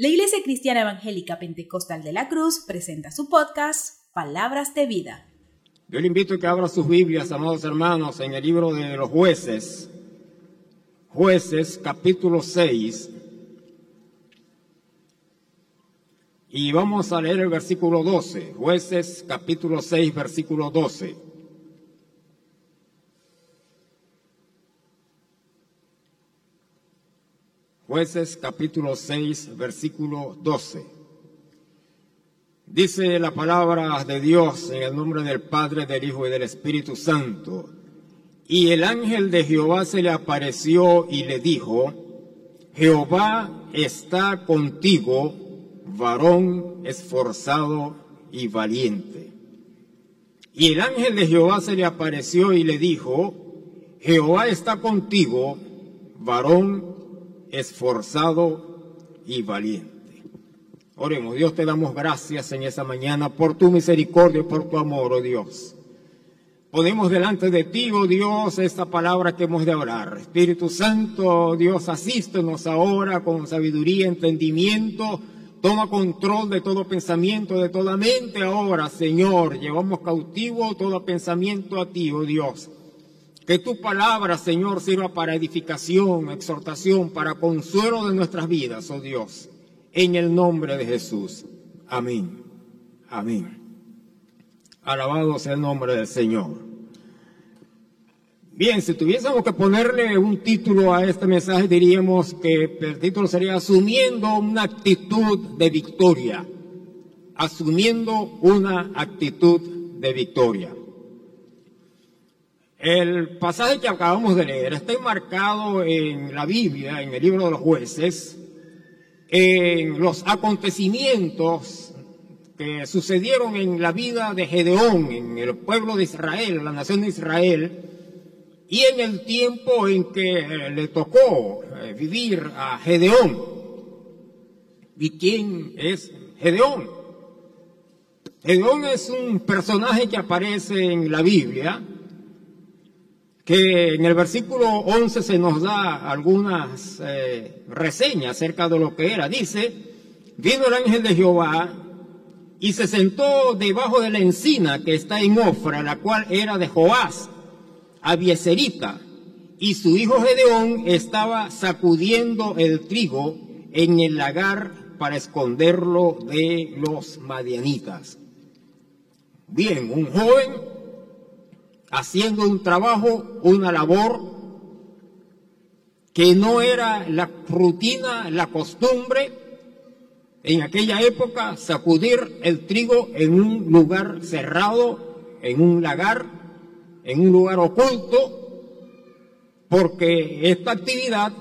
La Iglesia Cristiana Evangélica Pentecostal de la Cruz presenta su podcast Palabras de Vida. Yo le invito a que abra sus Biblias, amados hermanos, en el libro de los jueces, jueces capítulo 6, y vamos a leer el versículo 12, jueces capítulo 6, versículo 12. Jueces capítulo 6, versículo 12. Dice la palabra de Dios en el nombre del Padre, del Hijo y del Espíritu Santo. Y el ángel de Jehová se le apareció y le dijo, Jehová está contigo, varón esforzado y valiente. Y el ángel de Jehová se le apareció y le dijo, Jehová está contigo, varón esforzado y valiente. Oremos, Dios te damos gracias en esa mañana por tu misericordia y por tu amor, oh Dios. Ponemos delante de ti, oh Dios, esta palabra que hemos de orar. Espíritu Santo, oh Dios, asístenos ahora con sabiduría, entendimiento. Toma control de todo pensamiento, de toda mente ahora, Señor. Llevamos cautivo todo pensamiento a ti, oh Dios. Que tu palabra, Señor, sirva para edificación, exhortación, para consuelo de nuestras vidas, oh Dios. En el nombre de Jesús. Amén. Amén. Alabado sea el nombre del Señor. Bien, si tuviésemos que ponerle un título a este mensaje, diríamos que el título sería Asumiendo una actitud de victoria. Asumiendo una actitud de victoria. El pasaje que acabamos de leer está enmarcado en la Biblia, en el libro de los jueces, en los acontecimientos que sucedieron en la vida de Gedeón, en el pueblo de Israel, la nación de Israel, y en el tiempo en que le tocó eh, vivir a Gedeón. ¿Y quién es Gedeón? Gedeón es un personaje que aparece en la Biblia, que en el versículo 11 se nos da algunas eh, reseñas acerca de lo que era. Dice, vino el ángel de Jehová y se sentó debajo de la encina que está en Ofra, la cual era de Joás, Abieserita, y su hijo Gedeón estaba sacudiendo el trigo en el lagar para esconderlo de los madianitas. Bien, un joven haciendo un trabajo, una labor que no era la rutina, la costumbre en aquella época sacudir el trigo en un lugar cerrado, en un lagar, en un lugar oculto, porque esta actividad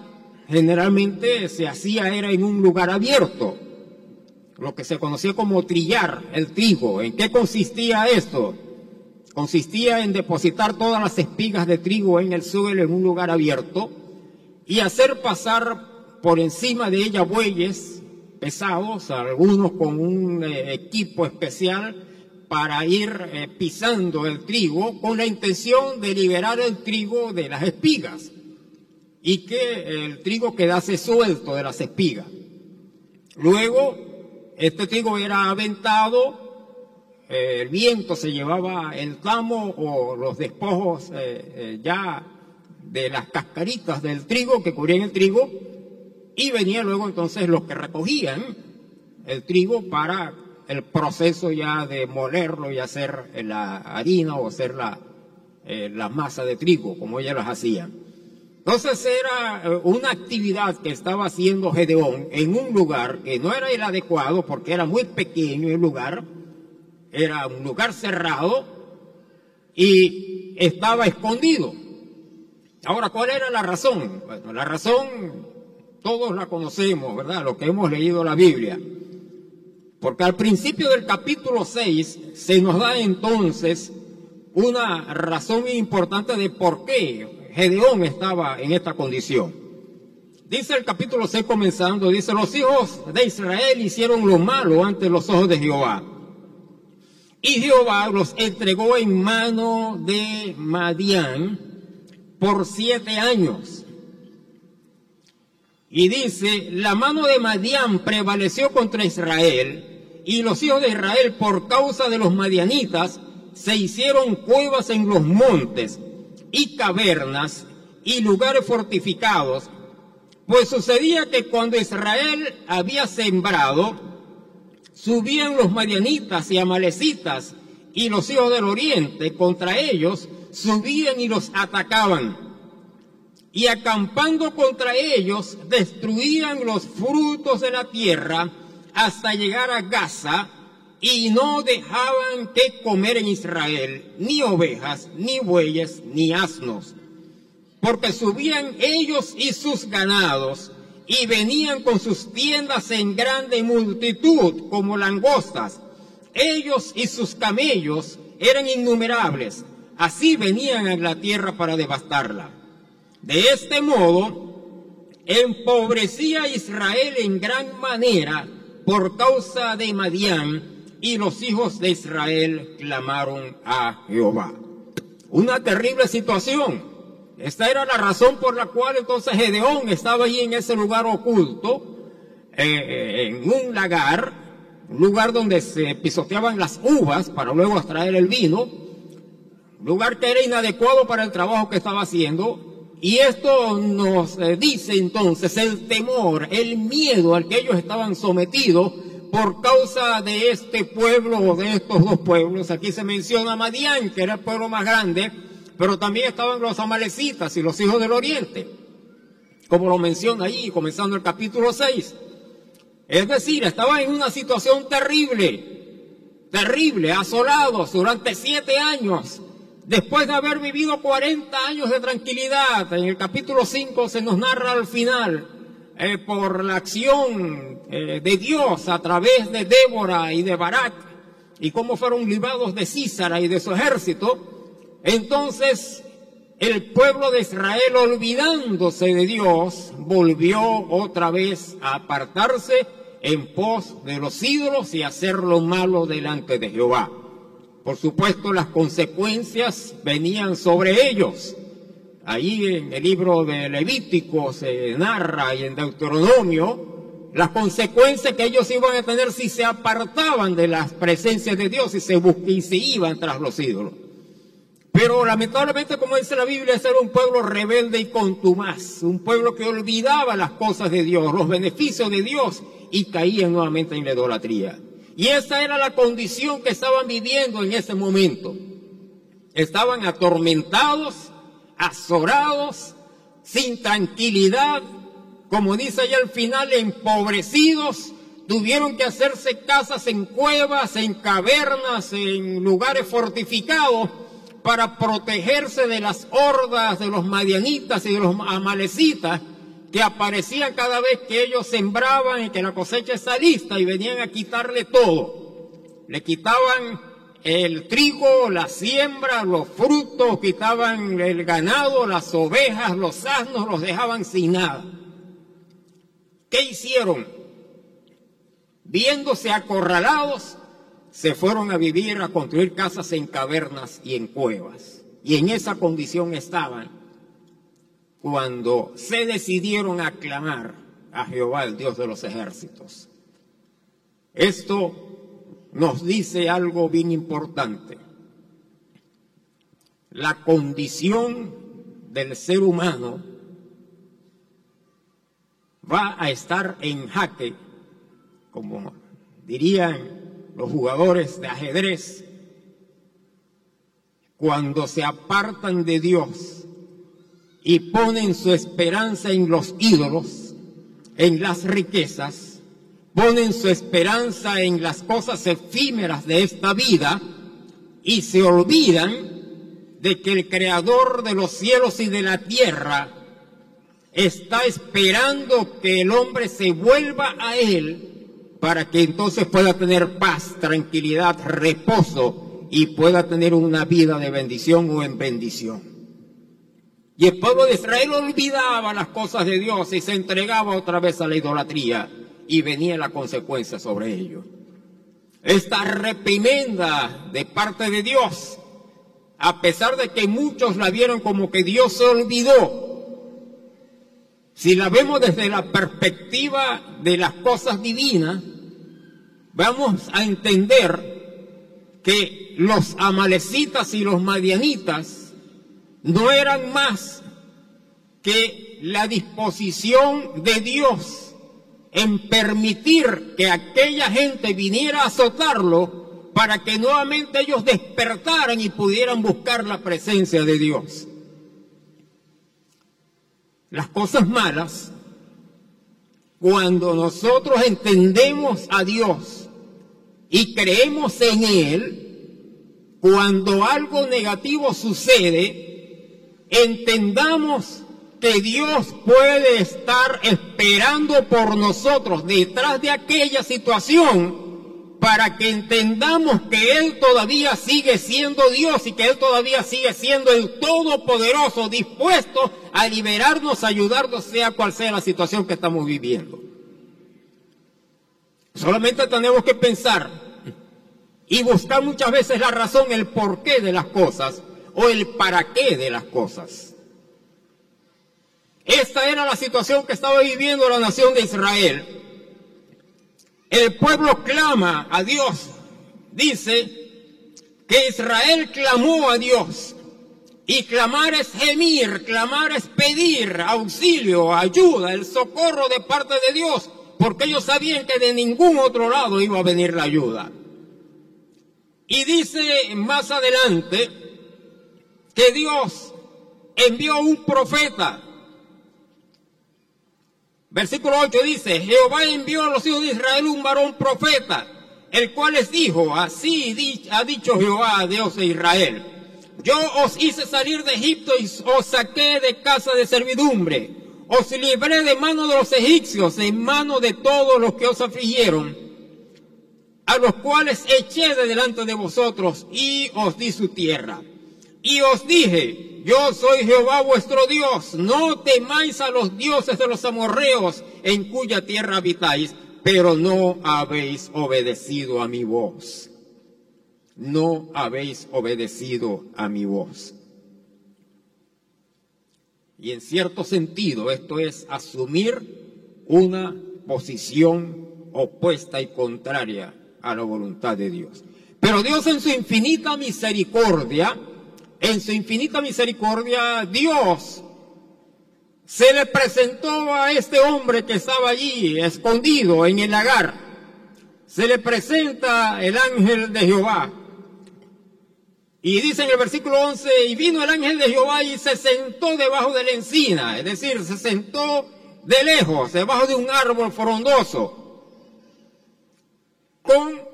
generalmente se hacía era en un lugar abierto, lo que se conocía como trillar el trigo. ¿En qué consistía esto? Consistía en depositar todas las espigas de trigo en el suelo en un lugar abierto y hacer pasar por encima de ella bueyes pesados, algunos con un eh, equipo especial para ir eh, pisando el trigo con la intención de liberar el trigo de las espigas y que el trigo quedase suelto de las espigas. Luego, este trigo era aventado el viento se llevaba el tamo o los despojos eh, eh, ya de las cascaritas del trigo que cubrían el trigo y venían luego entonces los que recogían el trigo para el proceso ya de molerlo y hacer la harina o hacer la, eh, la masa de trigo como ellas las hacían. Entonces era una actividad que estaba haciendo Gedeón en un lugar que no era el adecuado porque era muy pequeño el lugar, era un lugar cerrado y estaba escondido. Ahora, ¿cuál era la razón? Bueno, la razón todos la conocemos, ¿verdad? Lo que hemos leído la Biblia. Porque al principio del capítulo 6 se nos da entonces una razón importante de por qué Gedeón estaba en esta condición. Dice el capítulo 6 comenzando, dice, los hijos de Israel hicieron lo malo ante los ojos de Jehová y Jehová los entregó en mano de Madián por siete años. Y dice, la mano de Madián prevaleció contra Israel, y los hijos de Israel por causa de los madianitas se hicieron cuevas en los montes y cavernas y lugares fortificados, pues sucedía que cuando Israel había sembrado, subían los madianitas y amalecitas y los hijos del oriente contra ellos, subían y los atacaban. Y acampando contra ellos destruían los frutos de la tierra hasta llegar a Gaza y no dejaban que comer en Israel ni ovejas, ni bueyes, ni asnos, porque subían ellos y sus ganados y venían con sus tiendas en grande multitud como langostas. Ellos y sus camellos eran innumerables, así venían a la tierra para devastarla. De este modo, empobrecía Israel en gran manera por causa de Madián, y los hijos de Israel clamaron a Jehová. Una terrible situación. Esta era la razón por la cual entonces Gedeón estaba allí en ese lugar oculto, eh, en un lagar, un lugar donde se pisoteaban las uvas para luego extraer el vino, lugar que era inadecuado para el trabajo que estaba haciendo, y esto nos eh, dice entonces el temor, el miedo al que ellos estaban sometidos por causa de este pueblo o de estos dos pueblos. Aquí se menciona Madián, que era el pueblo más grande, pero también estaban los amalecitas y los hijos del oriente, como lo menciona ahí, comenzando el capítulo 6. Es decir, estaban en una situación terrible, terrible, asolados durante siete años Después de haber vivido 40 años de tranquilidad, en el capítulo 5 se nos narra al final, eh, por la acción eh, de Dios a través de Débora y de Barak, y cómo fueron librados de Císara y de su ejército, entonces el pueblo de Israel, olvidándose de Dios, volvió otra vez a apartarse en pos de los ídolos y hacer lo malo delante de Jehová. Por supuesto, las consecuencias venían sobre ellos. Ahí en el libro de Levítico se narra y en Deuteronomio las consecuencias que ellos iban a tener si se apartaban de las presencias de Dios y se, y se iban tras los ídolos. Pero lamentablemente, como dice la Biblia, ese era un pueblo rebelde y contumaz, un pueblo que olvidaba las cosas de Dios, los beneficios de Dios y caía nuevamente en la idolatría. Y esa era la condición que estaban viviendo en ese momento. Estaban atormentados, azorados, sin tranquilidad, como dice allá al final, empobrecidos, tuvieron que hacerse casas en cuevas, en cavernas, en lugares fortificados para protegerse de las hordas de los madianitas y de los amalecitas que aparecían cada vez que ellos sembraban y que la cosecha está lista y venían a quitarle todo. Le quitaban el trigo, la siembra, los frutos, quitaban el ganado, las ovejas, los asnos, los dejaban sin nada. ¿Qué hicieron? Viéndose acorralados, se fueron a vivir, a construir casas en cavernas y en cuevas. Y en esa condición estaban cuando se decidieron a clamar a Jehová, el Dios de los ejércitos. Esto nos dice algo bien importante. La condición del ser humano va a estar en jaque, como dirían los jugadores de ajedrez, cuando se apartan de Dios y ponen su esperanza en los ídolos, en las riquezas, ponen su esperanza en las cosas efímeras de esta vida y se olvidan de que el creador de los cielos y de la tierra está esperando que el hombre se vuelva a él para que entonces pueda tener paz, tranquilidad, reposo y pueda tener una vida de bendición o en bendición. Y el pueblo de Israel olvidaba las cosas de Dios y se entregaba otra vez a la idolatría y venía la consecuencia sobre ello. Esta reprimenda de parte de Dios, a pesar de que muchos la vieron como que Dios se olvidó, si la vemos desde la perspectiva de las cosas divinas, vamos a entender que los amalecitas y los madianitas no eran más que la disposición de Dios en permitir que aquella gente viniera a azotarlo para que nuevamente ellos despertaran y pudieran buscar la presencia de Dios las cosas malas, cuando nosotros entendemos a Dios y creemos en Él, cuando algo negativo sucede, entendamos que Dios puede estar esperando por nosotros detrás de aquella situación para que entendamos que Él todavía sigue siendo Dios y que Él todavía sigue siendo el Todopoderoso, dispuesto a liberarnos, a ayudarnos, sea cual sea la situación que estamos viviendo. Solamente tenemos que pensar y buscar muchas veces la razón, el porqué de las cosas o el para qué de las cosas. Esta era la situación que estaba viviendo la nación de Israel el pueblo clama a Dios. Dice que Israel clamó a Dios. Y clamar es gemir, clamar es pedir auxilio, ayuda, el socorro de parte de Dios, porque ellos sabían que de ningún otro lado iba a venir la ayuda. Y dice más adelante que Dios envió un profeta Versículo 8 dice, Jehová envió a los hijos de Israel un varón profeta, el cual les dijo, así ha dicho Jehová, Dios de Israel, yo os hice salir de Egipto y os saqué de casa de servidumbre, os libré de mano de los egipcios, en mano de todos los que os afligieron, a los cuales eché de delante de vosotros y os di su tierra. Y os dije, yo soy Jehová vuestro Dios, no temáis a los dioses de los amorreos en cuya tierra habitáis, pero no habéis obedecido a mi voz. No habéis obedecido a mi voz. Y en cierto sentido esto es asumir una posición opuesta y contraria a la voluntad de Dios. Pero Dios en su infinita misericordia en su infinita misericordia, Dios se le presentó a este hombre que estaba allí, escondido en el lagar. Se le presenta el ángel de Jehová. Y dice en el versículo 11, y vino el ángel de Jehová y se sentó debajo de la encina, es decir, se sentó de lejos, debajo de un árbol frondoso, con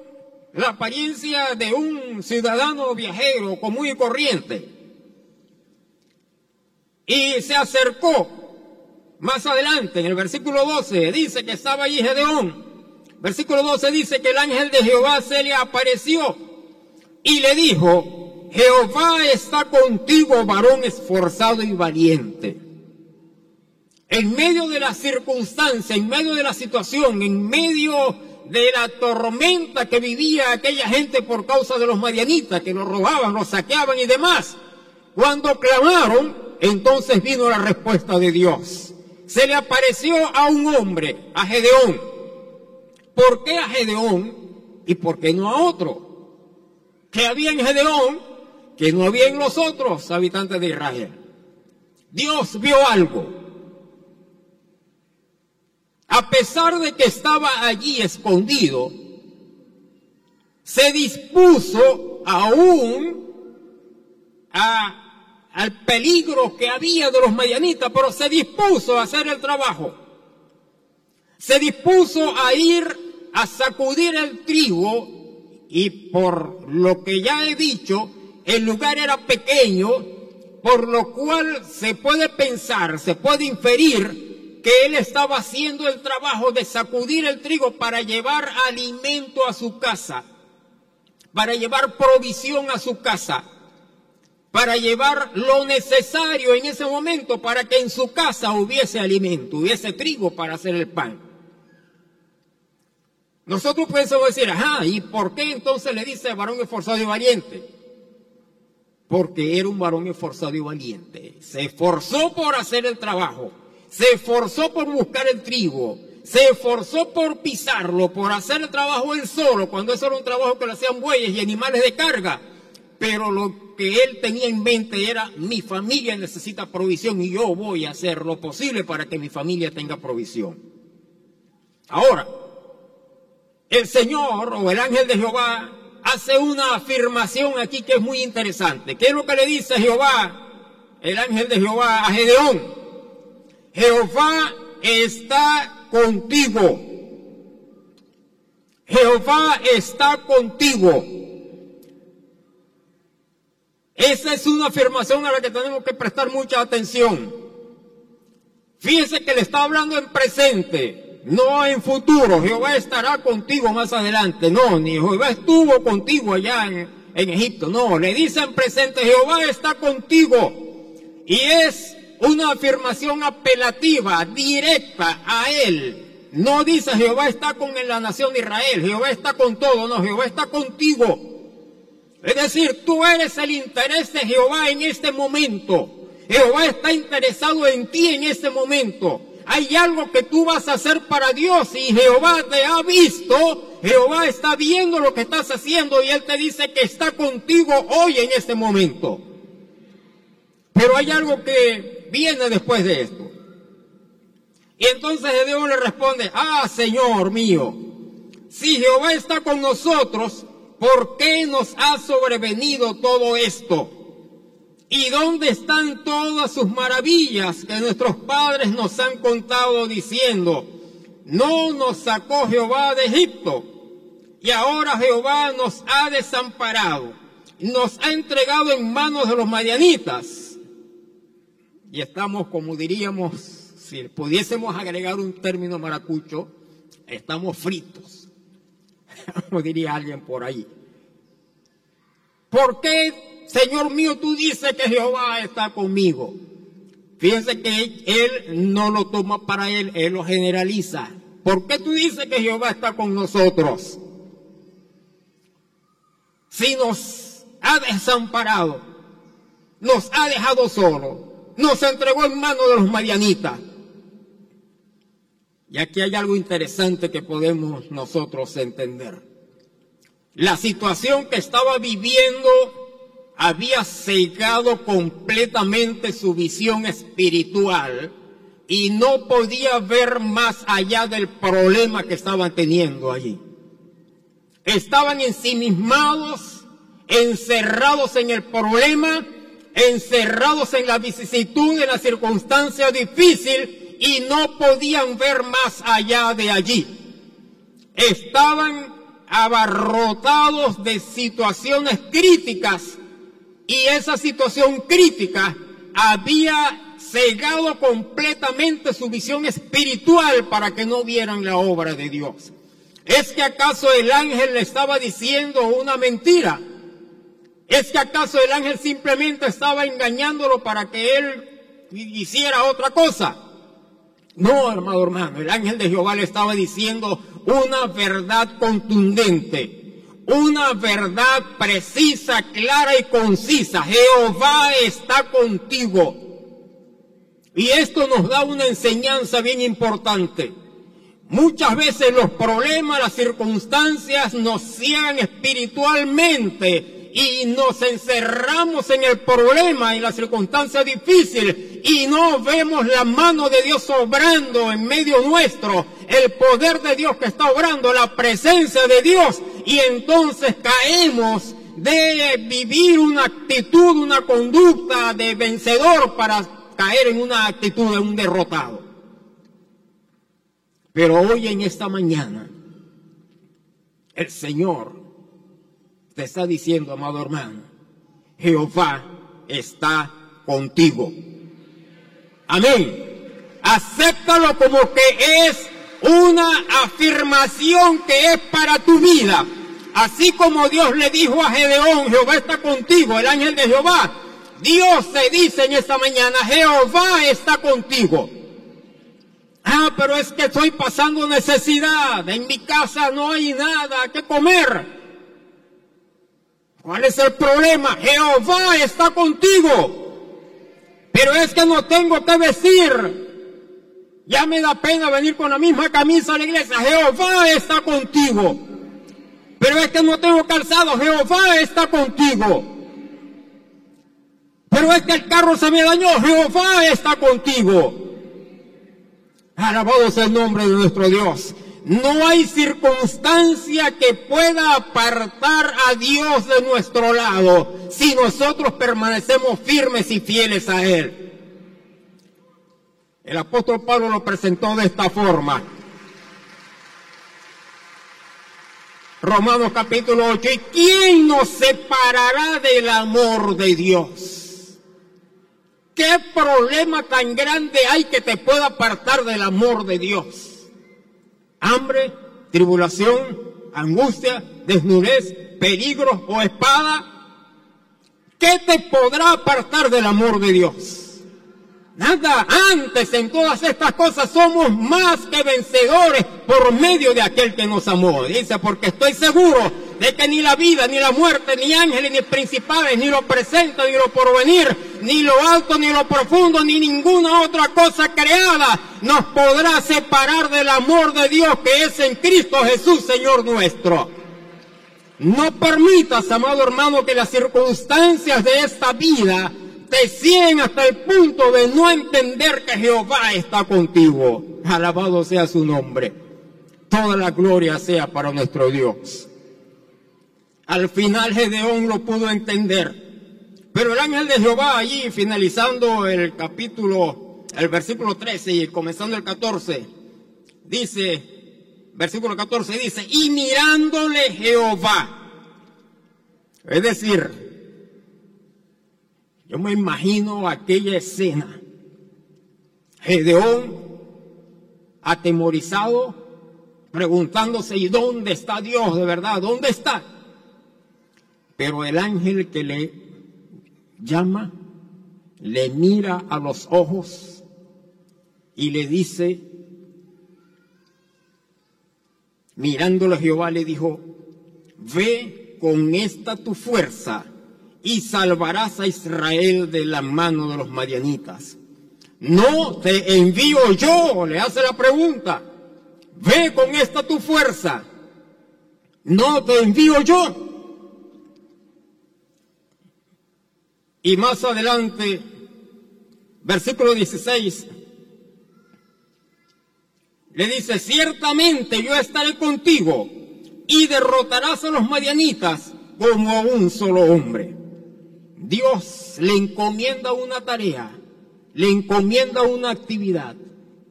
la apariencia de un ciudadano viajero común y corriente. Y se acercó más adelante, en el versículo 12, dice que estaba allí Gedeón. Versículo 12 dice que el ángel de Jehová se le apareció y le dijo, Jehová está contigo, varón esforzado y valiente. En medio de la circunstancia, en medio de la situación, en medio de la tormenta que vivía aquella gente por causa de los marianitas que los robaban, los saqueaban y demás. Cuando clamaron, entonces vino la respuesta de Dios. Se le apareció a un hombre, a Gedeón. ¿Por qué a Gedeón y por qué no a otro? Que había en Gedeón que no había en los otros habitantes de Israel. Dios vio algo a pesar de que estaba allí escondido, se dispuso aún al peligro que había de los medianitas, pero se dispuso a hacer el trabajo. Se dispuso a ir a sacudir el trigo y por lo que ya he dicho, el lugar era pequeño, por lo cual se puede pensar, se puede inferir que él estaba haciendo el trabajo de sacudir el trigo para llevar alimento a su casa, para llevar provisión a su casa, para llevar lo necesario en ese momento para que en su casa hubiese alimento, hubiese trigo para hacer el pan. Nosotros podemos decir, ajá, ¿y por qué entonces le dice varón esforzado y valiente? Porque era un varón esforzado y valiente. Se esforzó por hacer el trabajo se esforzó por buscar el trigo, se esforzó por pisarlo, por hacer el trabajo él solo, cuando eso era un trabajo que lo hacían bueyes y animales de carga. Pero lo que él tenía en mente era, mi familia necesita provisión y yo voy a hacer lo posible para que mi familia tenga provisión. Ahora, el Señor o el ángel de Jehová hace una afirmación aquí que es muy interesante. ¿Qué es lo que le dice Jehová, el ángel de Jehová a Gedeón? Jehová está contigo. Jehová está contigo. Esa es una afirmación a la que tenemos que prestar mucha atención. Fíjense que le está hablando en presente, no en futuro. Jehová estará contigo más adelante. No, ni Jehová estuvo contigo allá en, en Egipto. No, le dice en presente, Jehová está contigo. Y es una afirmación apelativa, directa a él. No dice Jehová está con la nación de Israel, Jehová está con todo, no, Jehová está contigo. Es decir, tú eres el interés de Jehová en este momento. Jehová está interesado en ti en este momento. Hay algo que tú vas a hacer para Dios y Jehová te ha visto. Jehová está viendo lo que estás haciendo y Él te dice que está contigo hoy en este momento. Pero hay algo que viene después de esto. Y entonces Dios le responde, ah, Señor mío, si Jehová está con nosotros, ¿por qué nos ha sobrevenido todo esto? ¿Y dónde están todas sus maravillas que nuestros padres nos han contado diciendo, no nos sacó Jehová de Egipto y ahora Jehová nos ha desamparado, nos ha entregado en manos de los madianitas? Y estamos, como diríamos, si pudiésemos agregar un término maracucho, estamos fritos, como diría alguien por ahí. ¿Por qué, Señor mío, tú dices que Jehová está conmigo? Fíjense que él no lo toma para él, él lo generaliza. ¿Por qué tú dices que Jehová está con nosotros? Si nos ha desamparado, nos ha dejado solo, nos entregó en manos de los marianitas. Y aquí hay algo interesante que podemos nosotros entender. La situación que estaba viviendo había cegado completamente su visión espiritual y no podía ver más allá del problema que estaban teniendo allí. Estaban ensimismados, encerrados en el problema, encerrados en la vicisitud de la circunstancia difícil y no podían ver más allá de allí. Estaban abarrotados de situaciones críticas y esa situación crítica había cegado completamente su visión espiritual para que no vieran la obra de Dios. ¿Es que acaso el ángel le estaba diciendo una mentira? ¿Es que acaso el ángel simplemente estaba engañándolo para que él hiciera otra cosa? No, hermano, hermano, el ángel de Jehová le estaba diciendo una verdad contundente, una verdad precisa, clara y concisa. Jehová está contigo. Y esto nos da una enseñanza bien importante. Muchas veces los problemas, las circunstancias nos ciegan espiritualmente y nos encerramos en el problema, en la circunstancia difícil y no vemos la mano de Dios obrando en medio nuestro, el poder de Dios que está obrando, la presencia de Dios y entonces caemos de vivir una actitud, una conducta de vencedor para caer en una actitud de un derrotado. Pero hoy en esta mañana, el Señor te está diciendo, amado hermano, Jehová está contigo. Amén. Acéptalo como que es una afirmación que es para tu vida. Así como Dios le dijo a Gedeón, Jehová está contigo, el ángel de Jehová. Dios se dice en esta mañana, Jehová está contigo. Ah, pero es que estoy pasando necesidad. En mi casa no hay nada que comer. ¿Cuál es el problema? Jehová está contigo. Pero es que no tengo que decir. Ya me da pena venir con la misma camisa a la iglesia. Jehová está contigo. Pero es que no tengo calzado. Jehová está contigo. Pero es que el carro se me dañó. Jehová está contigo. Alabado sea el nombre de nuestro Dios. No hay circunstancia que pueda apartar a Dios de nuestro lado si nosotros permanecemos firmes y fieles a Él. El apóstol Pablo lo presentó de esta forma. Romanos capítulo 8. ¿Y quién nos separará del amor de Dios? ¿Qué problema tan grande hay que te pueda apartar del amor de Dios? Hambre, tribulación, angustia, desnudez, peligro o espada, ¿qué te podrá apartar del amor de Dios? Nada, antes en todas estas cosas somos más que vencedores por medio de aquel que nos amó. Dice, porque estoy seguro de que ni la vida, ni la muerte, ni ángeles, ni principales, ni lo presente, ni lo porvenir, ni lo alto, ni lo profundo, ni ninguna otra cosa creada nos podrá separar del amor de Dios que es en Cristo Jesús, Señor nuestro. No permitas, amado hermano, que las circunstancias de esta vida te siguen hasta el punto de no entender que Jehová está contigo. Alabado sea su nombre. Toda la gloria sea para nuestro Dios. Al final Gedeón lo pudo entender. Pero el ángel de Jehová allí, finalizando el capítulo, el versículo 13 y comenzando el 14, dice, versículo 14 dice, y mirándole Jehová. Es decir, yo me imagino aquella escena. Gedeón, atemorizado, preguntándose, ¿y dónde está Dios de verdad? ¿Dónde está? Pero el ángel que le llama, le mira a los ojos y le dice, mirándole a Jehová, le dijo, ve con esta tu fuerza y salvarás a Israel de la mano de los madianitas. No te envío yo, le hace la pregunta. Ve con esta tu fuerza. No te envío yo. Y más adelante, versículo 16, le dice, ciertamente yo estaré contigo y derrotarás a los madianitas como a un solo hombre. Dios le encomienda una tarea, le encomienda una actividad,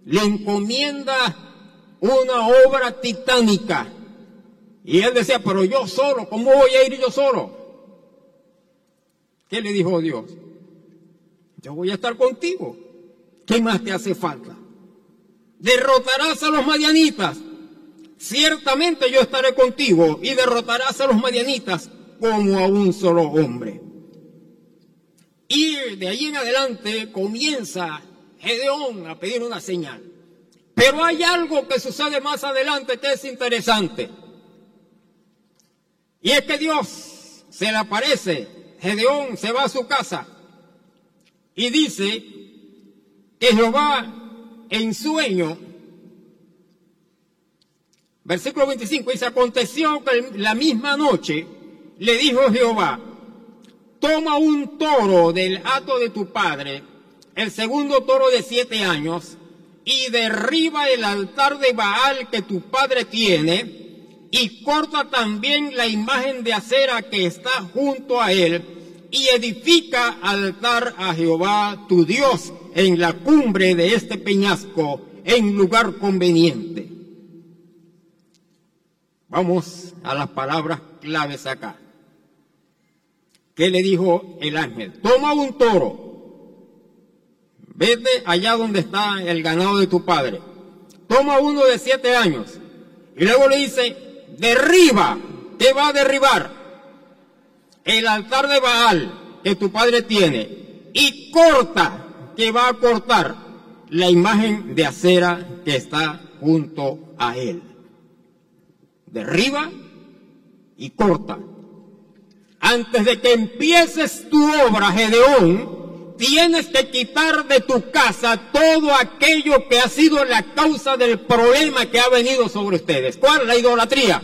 le encomienda una obra titánica. Y él decía, pero yo solo, ¿cómo voy a ir yo solo? ¿Qué le dijo Dios? Yo voy a estar contigo. ¿Qué más te hace falta? Derrotarás a los madianitas. Ciertamente yo estaré contigo y derrotarás a los madianitas como a un solo hombre. Y de ahí en adelante comienza Gedeón a pedir una señal. Pero hay algo que sucede más adelante que es interesante. Y es que Dios se le aparece Gedeón se va a su casa y dice que Jehová en sueño, versículo 25, dice, aconteció que la misma noche le dijo Jehová, toma un toro del hato de tu padre, el segundo toro de siete años, y derriba el altar de Baal que tu padre tiene, y corta también la imagen de acera que está junto a él, y edifica altar a Jehová tu Dios en la cumbre de este peñasco, en lugar conveniente. Vamos a las palabras claves acá. ¿Qué le dijo el ángel? Toma un toro, vete allá donde está el ganado de tu padre, toma uno de siete años, y luego le dice, derriba, ¿qué va a derribar? el altar de Baal que tu padre tiene y corta, que va a cortar la imagen de acera que está junto a él. Derriba y corta. Antes de que empieces tu obra, Gedeón, tienes que quitar de tu casa todo aquello que ha sido la causa del problema que ha venido sobre ustedes. ¿Cuál? La idolatría.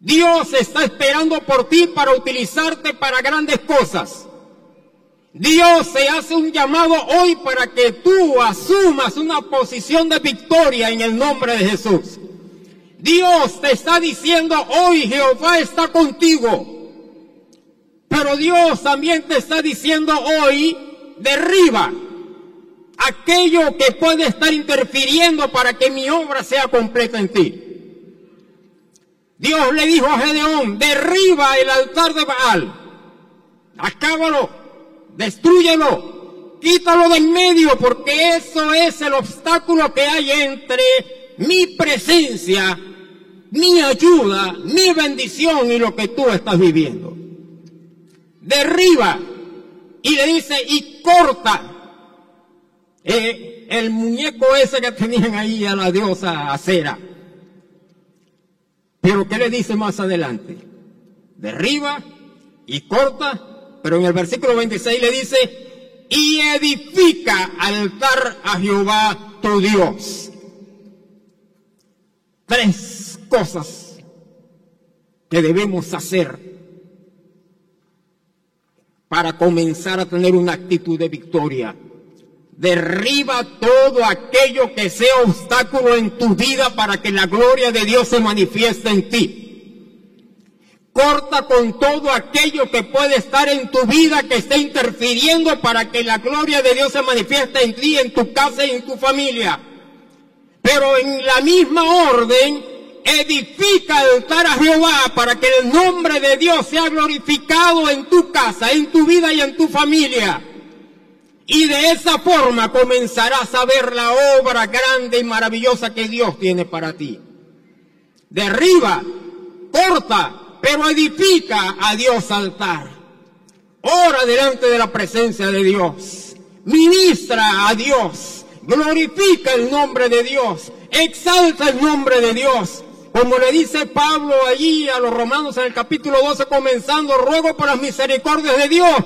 Dios está esperando por ti para utilizarte para grandes cosas. Dios se hace un llamado hoy para que tú asumas una posición de victoria en el nombre de Jesús. Dios te está diciendo hoy Jehová está contigo. Pero Dios también te está diciendo hoy derriba aquello que puede estar interfiriendo para que mi obra sea completa en ti. Dios le dijo a Gedeón, derriba el altar de Baal, acábalo, destruyelo, quítalo de en medio, porque eso es el obstáculo que hay entre mi presencia, mi ayuda, mi bendición y lo que tú estás viviendo. Derriba y le dice, y corta eh, el muñeco ese que tenían ahí a la diosa acera pero ¿qué le dice más adelante? Derriba y corta, pero en el versículo 26 le dice, y edifica altar a Jehová tu Dios. Tres cosas que debemos hacer para comenzar a tener una actitud de victoria Derriba todo aquello que sea obstáculo en tu vida para que la gloria de Dios se manifieste en ti. Corta con todo aquello que puede estar en tu vida que esté interfiriendo para que la gloria de Dios se manifieste en ti, en tu casa y en tu familia. Pero en la misma orden, edifica altar a Jehová para que el nombre de Dios sea glorificado en tu casa, en tu vida y en tu familia. Y de esa forma comenzarás a ver la obra grande y maravillosa que Dios tiene para ti. Derriba, corta, pero edifica a Dios altar. Ora delante de la presencia de Dios. Ministra a Dios. Glorifica el nombre de Dios. Exalta el nombre de Dios. Como le dice Pablo allí a los romanos en el capítulo 12 comenzando, ruego por las misericordias de Dios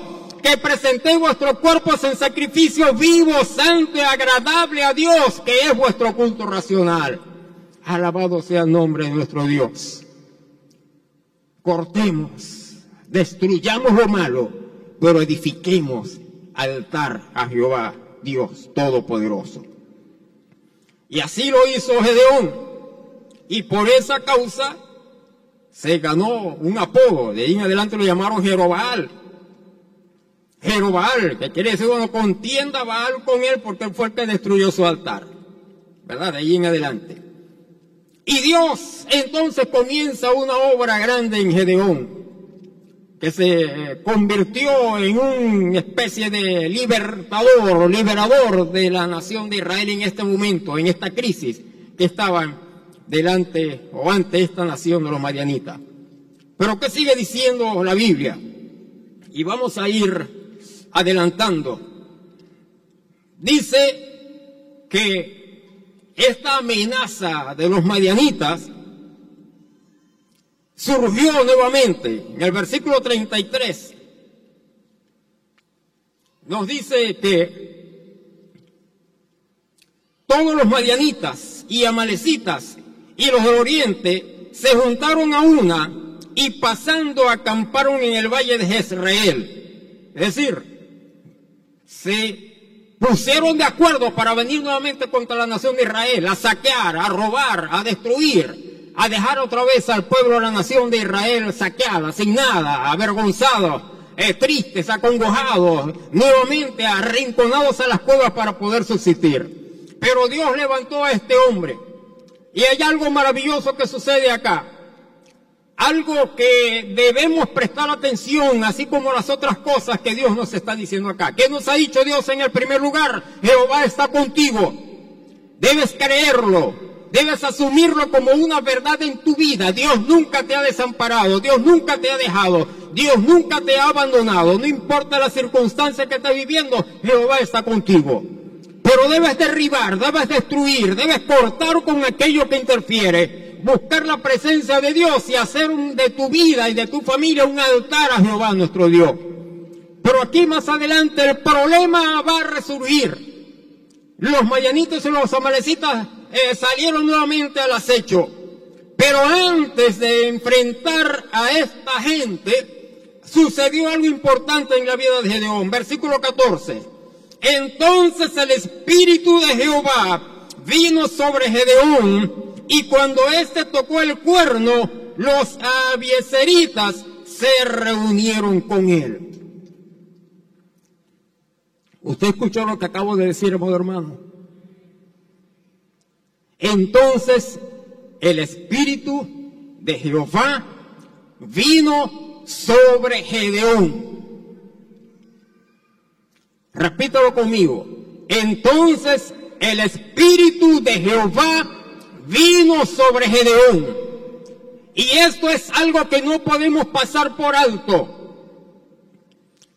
que presentéis vuestros cuerpos en sacrificio vivo, santo y agradable a Dios, que es vuestro culto racional. Alabado sea el nombre de nuestro Dios. Cortemos, destruyamos lo malo, pero edifiquemos altar a Jehová, Dios Todopoderoso. Y así lo hizo Gedeón. Y por esa causa se ganó un apodo. De ahí en adelante lo llamaron Jerobal, Jerobal, que quiere decir uno contienda Baal con él porque él fue el que destruyó su altar. ¿Verdad? De ahí en adelante. Y Dios entonces comienza una obra grande en Gedeón, que se convirtió en una especie de libertador liberador de la nación de Israel en este momento, en esta crisis que estaban delante o ante esta nación de los marianitas. Pero ¿qué sigue diciendo la Biblia? Y vamos a ir adelantando. Dice que esta amenaza de los madianitas surgió nuevamente en el versículo 33. Nos dice que todos los madianitas y amalecitas y los del oriente se juntaron a una y pasando acamparon en el valle de Jezreel. Es decir, se pusieron de acuerdo para venir nuevamente contra la nación de Israel, a saquear, a robar, a destruir, a dejar otra vez al pueblo de la nación de Israel saqueada, sin nada, avergonzados, eh, tristes, acongojados, nuevamente arrinconados a las cuevas para poder subsistir. Pero Dios levantó a este hombre. Y hay algo maravilloso que sucede acá algo que debemos prestar atención, así como las otras cosas que Dios nos está diciendo acá. ¿Qué nos ha dicho Dios en el primer lugar? Jehová está contigo. Debes creerlo. Debes asumirlo como una verdad en tu vida. Dios nunca te ha desamparado. Dios nunca te ha dejado. Dios nunca te ha abandonado. No importa la circunstancia que estés viviendo, Jehová está contigo. Pero debes derribar, debes destruir, debes cortar con aquello que interfiere buscar la presencia de Dios y hacer de tu vida y de tu familia un altar a Jehová nuestro Dios. Pero aquí más adelante el problema va a resurgir. Los mayanitos y los amalecitas eh, salieron nuevamente al acecho. Pero antes de enfrentar a esta gente, sucedió algo importante en la vida de Gedeón. Versículo 14. Entonces el Espíritu de Jehová vino sobre Gedeón y cuando éste tocó el cuerno, los abieseritas se reunieron con él. ¿Usted escuchó lo que acabo de decir, amado hermano? Entonces el Espíritu de Jehová vino sobre Gedeón. Repítalo conmigo. Entonces el Espíritu de Jehová vino sobre Gedeón. Y esto es algo que no podemos pasar por alto.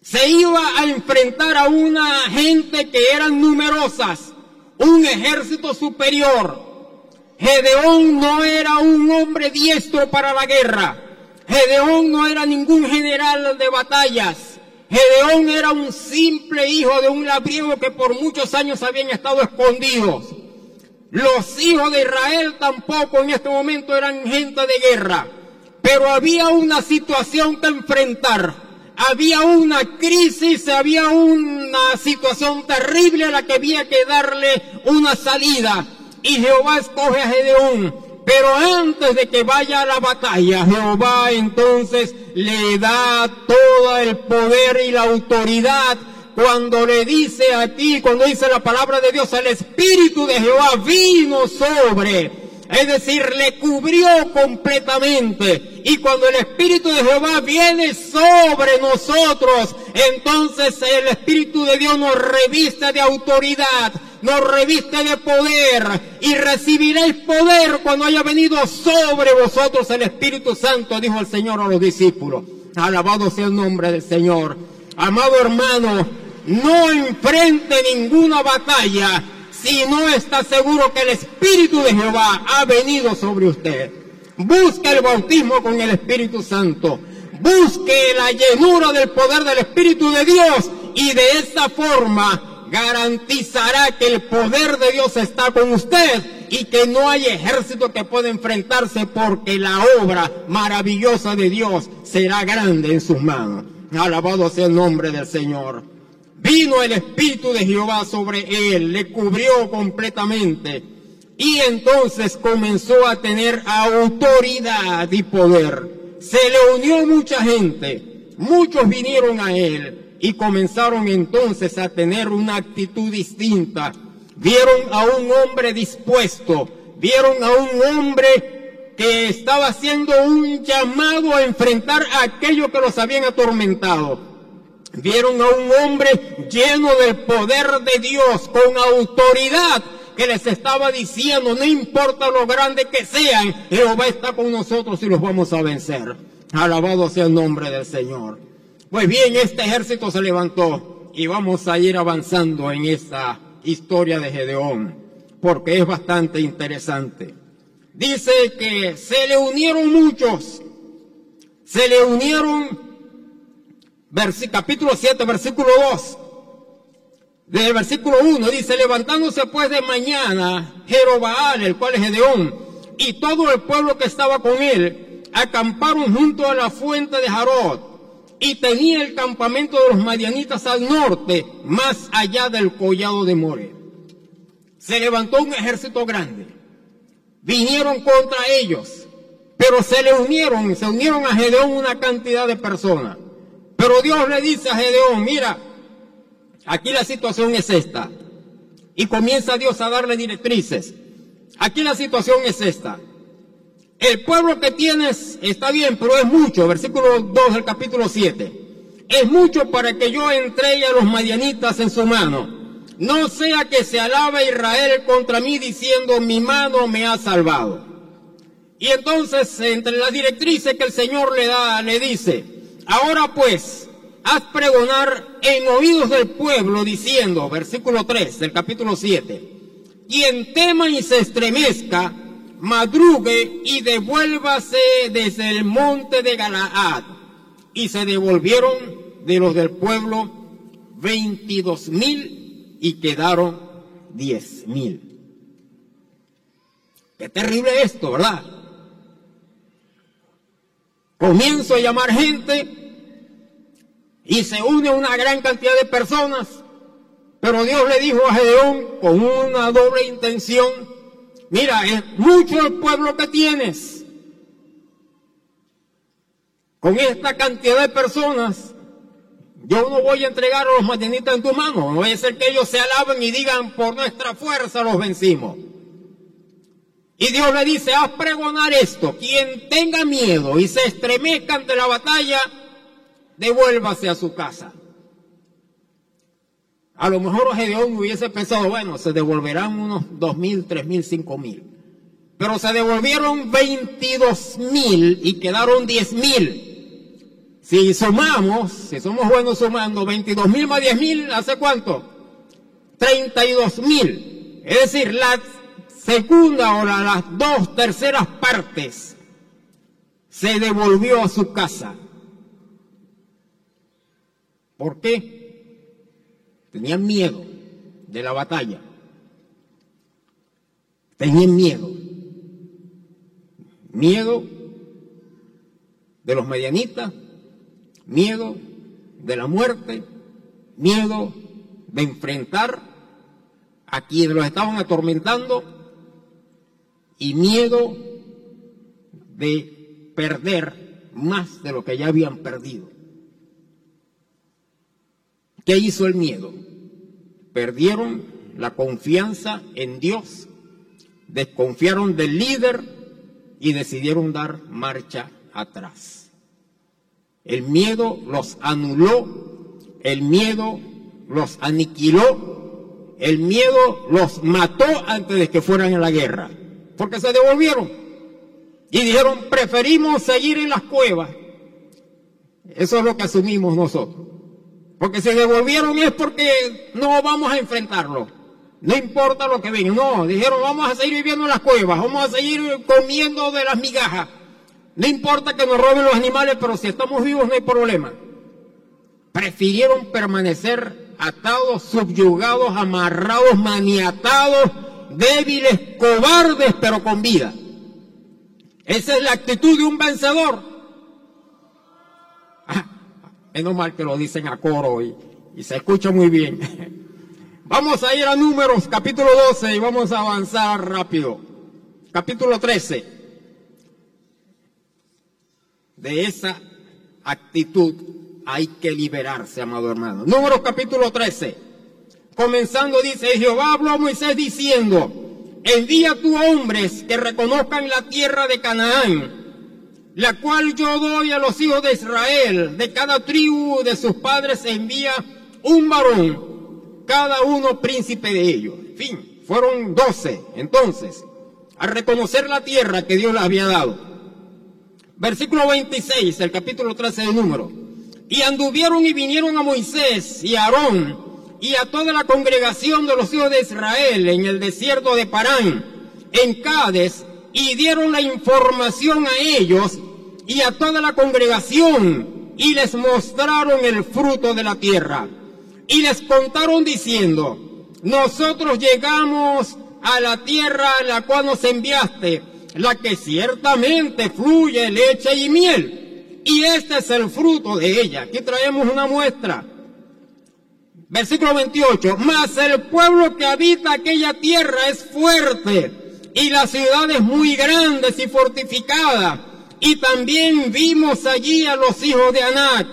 Se iba a enfrentar a una gente que eran numerosas, un ejército superior. Gedeón no era un hombre diestro para la guerra. Gedeón no era ningún general de batallas. Gedeón era un simple hijo de un labriego que por muchos años habían estado escondidos. Los hijos de Israel tampoco en este momento eran gente de guerra, pero había una situación que enfrentar. Había una crisis, había una situación terrible a la que había que darle una salida. Y Jehová escoge a Gedeón pero antes de que vaya a la batalla, Jehová entonces le da todo el poder y la autoridad cuando le dice aquí, cuando dice la palabra de Dios, el Espíritu de Jehová vino sobre, es decir, le cubrió completamente. Y cuando el Espíritu de Jehová viene sobre nosotros, entonces el Espíritu de Dios nos reviste de autoridad, nos reviste de poder y recibiréis poder cuando haya venido sobre vosotros el Espíritu Santo, dijo el Señor a los discípulos. Alabado sea el nombre del Señor. Amado hermano, no enfrente ninguna batalla si no está seguro que el Espíritu de Jehová ha venido sobre usted. Busque el bautismo con el Espíritu Santo. Busque la llenura del poder del Espíritu de Dios y de esa forma garantizará que el poder de Dios está con usted y que no hay ejército que pueda enfrentarse porque la obra maravillosa de Dios será grande en sus manos. Alabado sea el nombre del Señor. Vino el Espíritu de Jehová sobre él, le cubrió completamente y entonces comenzó a tener autoridad y poder. Se le unió mucha gente, muchos vinieron a él y comenzaron entonces a tener una actitud distinta. Vieron a un hombre dispuesto, vieron a un hombre que estaba haciendo un llamado a enfrentar a aquello que los habían atormentado. Vieron a un hombre lleno del poder de Dios, con autoridad, que les estaba diciendo, no importa lo grande que sean, Jehová está con nosotros y los vamos a vencer. Alabado sea el nombre del Señor. Pues bien, este ejército se levantó y vamos a ir avanzando en esta historia de Gedeón, porque es bastante interesante. Dice que se le unieron muchos, se le unieron, capítulo 7, versículo 2. Del versículo 1 dice, levantándose pues de mañana Jerobaal, el cual es Gedeón, y todo el pueblo que estaba con él, acamparon junto a la fuente de Jarod y tenía el campamento de los madianitas al norte, más allá del collado de More. Se levantó un ejército grande. Vinieron contra ellos, pero se le unieron, se unieron a Gedeón una cantidad de personas. Pero Dios le dice a Gedeón, mira, aquí la situación es esta. Y comienza Dios a darle directrices. Aquí la situación es esta. El pueblo que tienes está bien, pero es mucho. Versículo 2 del capítulo 7. Es mucho para que yo entregue a los madianitas en su mano. No sea que se alabe Israel contra mí diciendo mi mano me ha salvado. Y entonces entre las directrices que el Señor le da, le dice, ahora pues, haz pregonar en oídos del pueblo diciendo, versículo 3 del capítulo 7, quien tema y se estremezca, madrugue y devuélvase desde el monte de Galaad. Y se devolvieron de los del pueblo 22 mil y quedaron 10 mil. Qué terrible esto, ¿verdad? Comienzo a llamar gente y se une una gran cantidad de personas, pero Dios le dijo a Gedeón con una doble intención, mira, es mucho el pueblo que tienes. Con esta cantidad de personas, yo no voy a entregar a los madianitas en tu mano. No voy a ser que ellos se alaben y digan, por nuestra fuerza los vencimos. Y Dios le dice, haz pregonar esto. Quien tenga miedo y se estremezca ante la batalla, devuélvase a su casa. A lo mejor Gedeón hubiese pensado, bueno, se devolverán unos dos mil, tres mil, cinco mil. Pero se devolvieron veintidós mil y quedaron diez mil. Si sumamos, si somos buenos sumando, veintidós mil más diez mil, ¿hace cuánto? Treinta y dos mil. Es decir, la segunda o las dos terceras partes se devolvió a su casa. ¿Por qué? Tenían miedo de la batalla. Tenían miedo. Miedo de los medianitas, miedo de la muerte, miedo de enfrentar a quienes los estaban atormentando y miedo de perder más de lo que ya habían perdido. ¿Qué hizo el miedo? Perdieron la confianza en Dios, desconfiaron del líder y decidieron dar marcha atrás. El miedo los anuló, el miedo los aniquiló, el miedo los mató antes de que fueran a la guerra porque se devolvieron. Y dijeron, preferimos seguir en las cuevas. Eso es lo que asumimos nosotros. Porque se devolvieron es porque no vamos a enfrentarlo. No importa lo que venga. No, dijeron, vamos a seguir viviendo en las cuevas, vamos a seguir comiendo de las migajas. No importa que nos roben los animales, pero si estamos vivos no hay problema. Prefirieron permanecer atados, subyugados, amarrados, maniatados débiles, cobardes, pero con vida. Esa es la actitud de un vencedor. Menos mal que lo dicen a coro y, y se escucha muy bien. Vamos a ir a números, capítulo 12, y vamos a avanzar rápido. Capítulo 13. De esa actitud hay que liberarse, amado hermano. Números capítulo 13. Comenzando dice, Jehová habló a Moisés diciendo, envía tú hombres que reconozcan la tierra de Canaán, la cual yo doy a los hijos de Israel, de cada tribu de sus padres envía un varón, cada uno príncipe de ellos. En fin, fueron doce entonces, a reconocer la tierra que Dios les había dado. Versículo 26, el capítulo 13 del número. Y anduvieron y vinieron a Moisés y a Aarón y a toda la congregación de los hijos de Israel en el desierto de Parán, en Cádiz, y dieron la información a ellos y a toda la congregación, y les mostraron el fruto de la tierra. Y les contaron diciendo, nosotros llegamos a la tierra a la cual nos enviaste, la que ciertamente fluye leche y miel. Y este es el fruto de ella. Aquí traemos una muestra. Versículo 28. Mas el pueblo que habita aquella tierra es fuerte y la ciudad es muy grande y fortificada. Y también vimos allí a los hijos de Anac.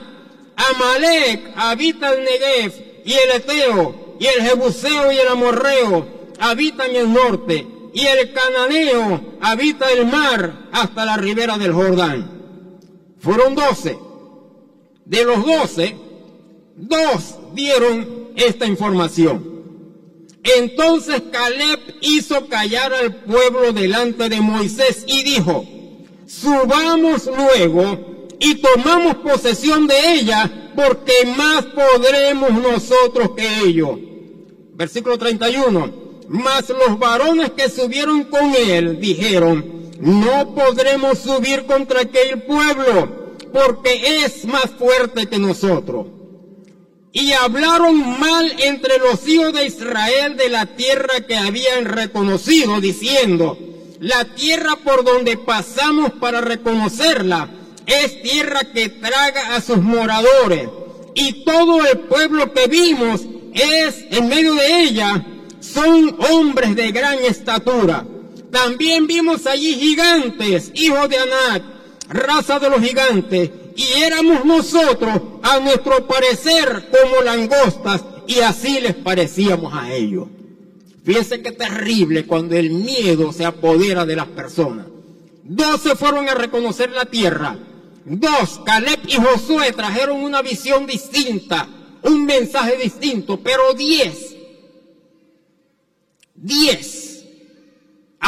Amalek habita el Negev y el Eteo y el Jebuseo y el Amorreo habitan el norte y el Cananeo habita el mar hasta la ribera del Jordán. Fueron doce. De los doce, dos dieron esta información. Entonces Caleb hizo callar al pueblo delante de Moisés y dijo, subamos luego y tomamos posesión de ella, porque más podremos nosotros que ellos. Versículo 31. Mas los varones que subieron con él dijeron, no podremos subir contra aquel pueblo, porque es más fuerte que nosotros. Y hablaron mal entre los hijos de Israel de la tierra que habían reconocido, diciendo, la tierra por donde pasamos para reconocerla es tierra que traga a sus moradores. Y todo el pueblo que vimos es en medio de ella, son hombres de gran estatura. También vimos allí gigantes, hijos de Anac, raza de los gigantes, y éramos nosotros, a nuestro parecer, como langostas, y así les parecíamos a ellos. Fíjense qué terrible cuando el miedo se apodera de las personas. Dos se fueron a reconocer la tierra. Dos, Caleb y Josué trajeron una visión distinta, un mensaje distinto, pero diez, diez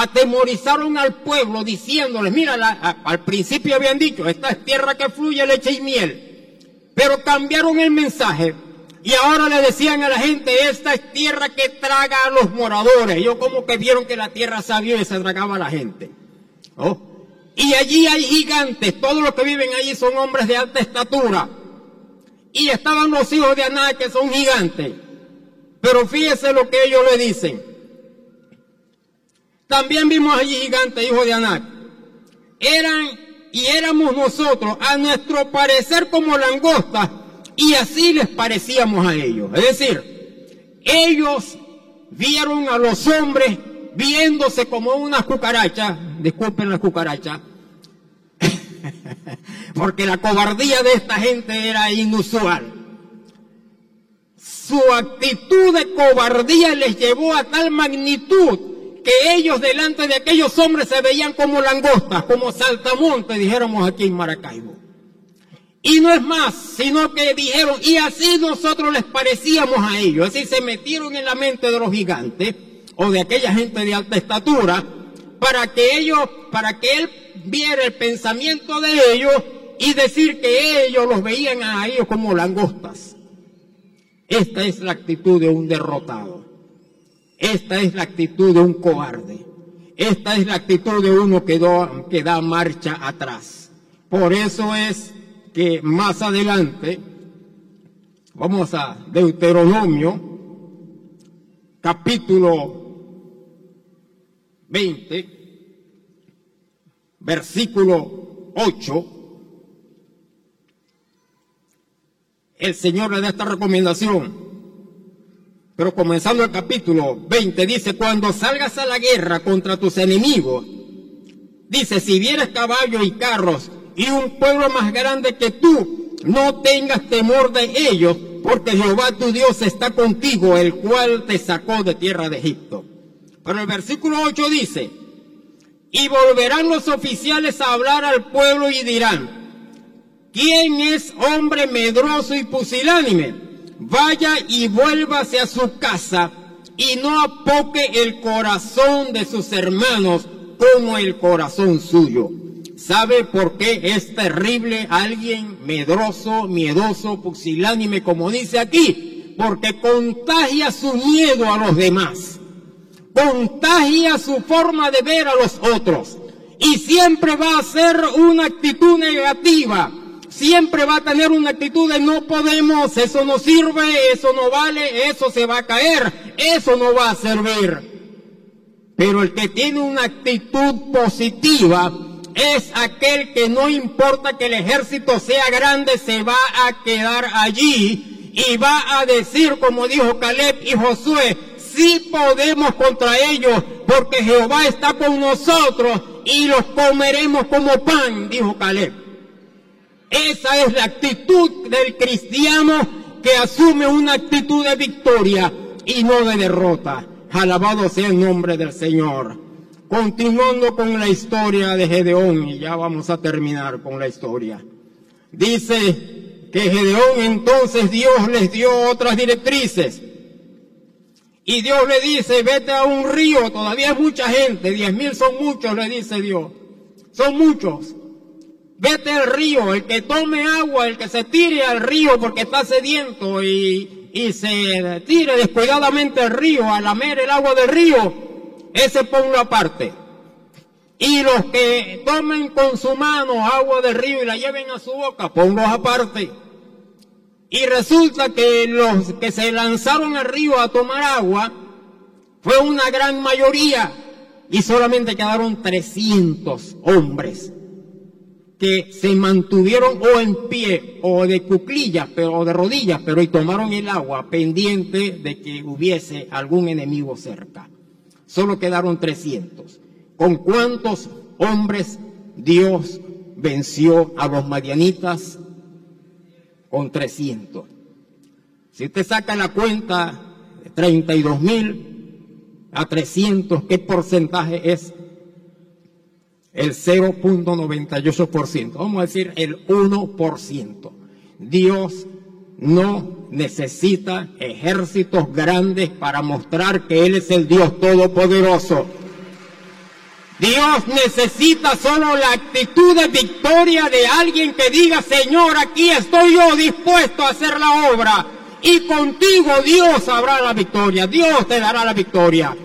atemorizaron al pueblo diciéndoles, mira, al principio habían dicho, esta es tierra que fluye leche y miel, pero cambiaron el mensaje y ahora le decían a la gente, esta es tierra que traga a los moradores. Ellos como que vieron que la tierra sabía y se tragaba a la gente. ¿Oh? Y allí hay gigantes, todos los que viven allí son hombres de alta estatura. Y estaban los hijos de Aná que son gigantes. Pero fíjese lo que ellos le dicen. También vimos allí gigantes, hijos de Anac. Eran y éramos nosotros, a nuestro parecer como langostas, y así les parecíamos a ellos. Es decir, ellos vieron a los hombres viéndose como unas cucarachas, disculpen las cucarachas, porque la cobardía de esta gente era inusual. Su actitud de cobardía les llevó a tal magnitud que ellos delante de aquellos hombres se veían como langostas, como saltamontes, dijéramos aquí en Maracaibo. Y no es más, sino que dijeron, y así nosotros les parecíamos a ellos, así se metieron en la mente de los gigantes o de aquella gente de alta estatura, para que ellos, para que él viera el pensamiento de ellos y decir que ellos los veían a ellos como langostas. Esta es la actitud de un derrotado. Esta es la actitud de un cobarde. Esta es la actitud de uno que, que da marcha atrás. Por eso es que más adelante, vamos a Deuteronomio, capítulo 20, versículo 8, el Señor le da esta recomendación. Pero comenzando el capítulo 20 dice, cuando salgas a la guerra contra tus enemigos, dice, si vieres caballos y carros y un pueblo más grande que tú, no tengas temor de ellos, porque Jehová tu Dios está contigo, el cual te sacó de tierra de Egipto. Pero el versículo 8 dice, y volverán los oficiales a hablar al pueblo y dirán, ¿quién es hombre medroso y pusilánime? Vaya y vuélvase a su casa y no apoque el corazón de sus hermanos como el corazón suyo. ¿Sabe por qué es terrible alguien medroso, miedoso, pusilánime, como dice aquí? Porque contagia su miedo a los demás. Contagia su forma de ver a los otros. Y siempre va a ser una actitud negativa siempre va a tener una actitud de no podemos, eso no sirve, eso no vale, eso se va a caer, eso no va a servir. Pero el que tiene una actitud positiva es aquel que no importa que el ejército sea grande, se va a quedar allí y va a decir, como dijo Caleb y Josué, sí podemos contra ellos, porque Jehová está con nosotros y los comeremos como pan, dijo Caleb. Esa es la actitud del cristiano que asume una actitud de victoria y no de derrota. Alabado sea el nombre del Señor. Continuando con la historia de Gedeón, y ya vamos a terminar con la historia. Dice que Gedeón entonces Dios les dio otras directrices. Y Dios le dice, vete a un río, todavía es mucha gente, diez mil son muchos, le dice Dios. Son muchos. Vete al río, el que tome agua, el que se tire al río porque está sediento y, y se tire descuidadamente al río a lamer el agua del río, ese ponlo aparte. Y los que tomen con su mano agua del río y la lleven a su boca, ponlos aparte. Y resulta que los que se lanzaron al río a tomar agua fue una gran mayoría y solamente quedaron 300 hombres que se mantuvieron o en pie o de cuclillas pero, o de rodillas, pero y tomaron el agua pendiente de que hubiese algún enemigo cerca. Solo quedaron 300. ¿Con cuántos hombres Dios venció a los madianitas? Con 300. Si usted saca la cuenta, 32 mil a 300, ¿qué porcentaje es? El 0.98%, vamos a decir el 1%. Dios no necesita ejércitos grandes para mostrar que Él es el Dios todopoderoso. Dios necesita solo la actitud de victoria de alguien que diga, Señor, aquí estoy yo dispuesto a hacer la obra. Y contigo Dios habrá la victoria, Dios te dará la victoria.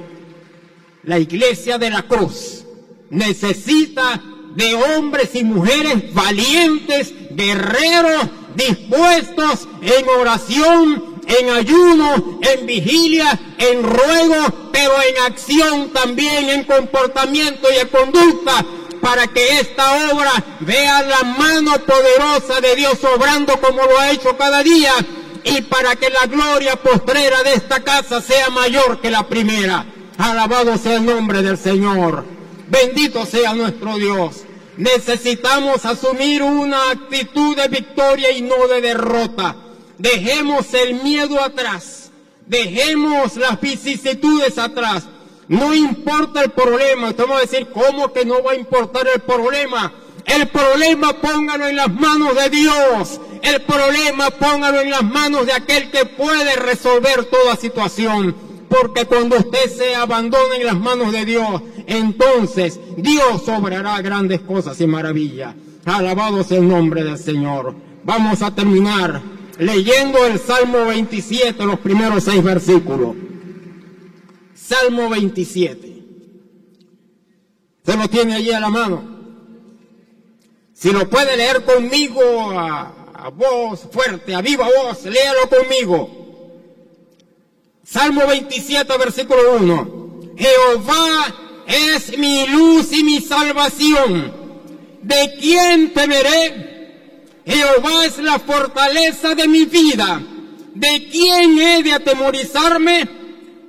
La iglesia de la cruz necesita de hombres y mujeres valientes, guerreros, dispuestos en oración, en ayuno, en vigilia, en ruego, pero en acción también, en comportamiento y en conducta, para que esta obra vea la mano poderosa de Dios obrando como lo ha hecho cada día y para que la gloria postrera de esta casa sea mayor que la primera. Alabado sea el nombre del Señor. Bendito sea nuestro Dios. Necesitamos asumir una actitud de victoria y no de derrota. Dejemos el miedo atrás. Dejemos las vicisitudes atrás. No importa el problema. Estamos a decir, ¿cómo que no va a importar el problema? El problema póngalo en las manos de Dios. El problema póngalo en las manos de aquel que puede resolver toda situación. Porque cuando usted se abandona en las manos de Dios, entonces Dios obrará grandes cosas y maravillas. Alabado sea el nombre del Señor. Vamos a terminar leyendo el Salmo 27, los primeros seis versículos. Salmo 27. Se lo tiene allí a la mano. Si lo puede leer conmigo a, a voz fuerte, a viva voz, léalo conmigo. Salmo 27, versículo 1. Jehová es mi luz y mi salvación. ¿De quién temeré? Jehová es la fortaleza de mi vida. ¿De quién he de atemorizarme?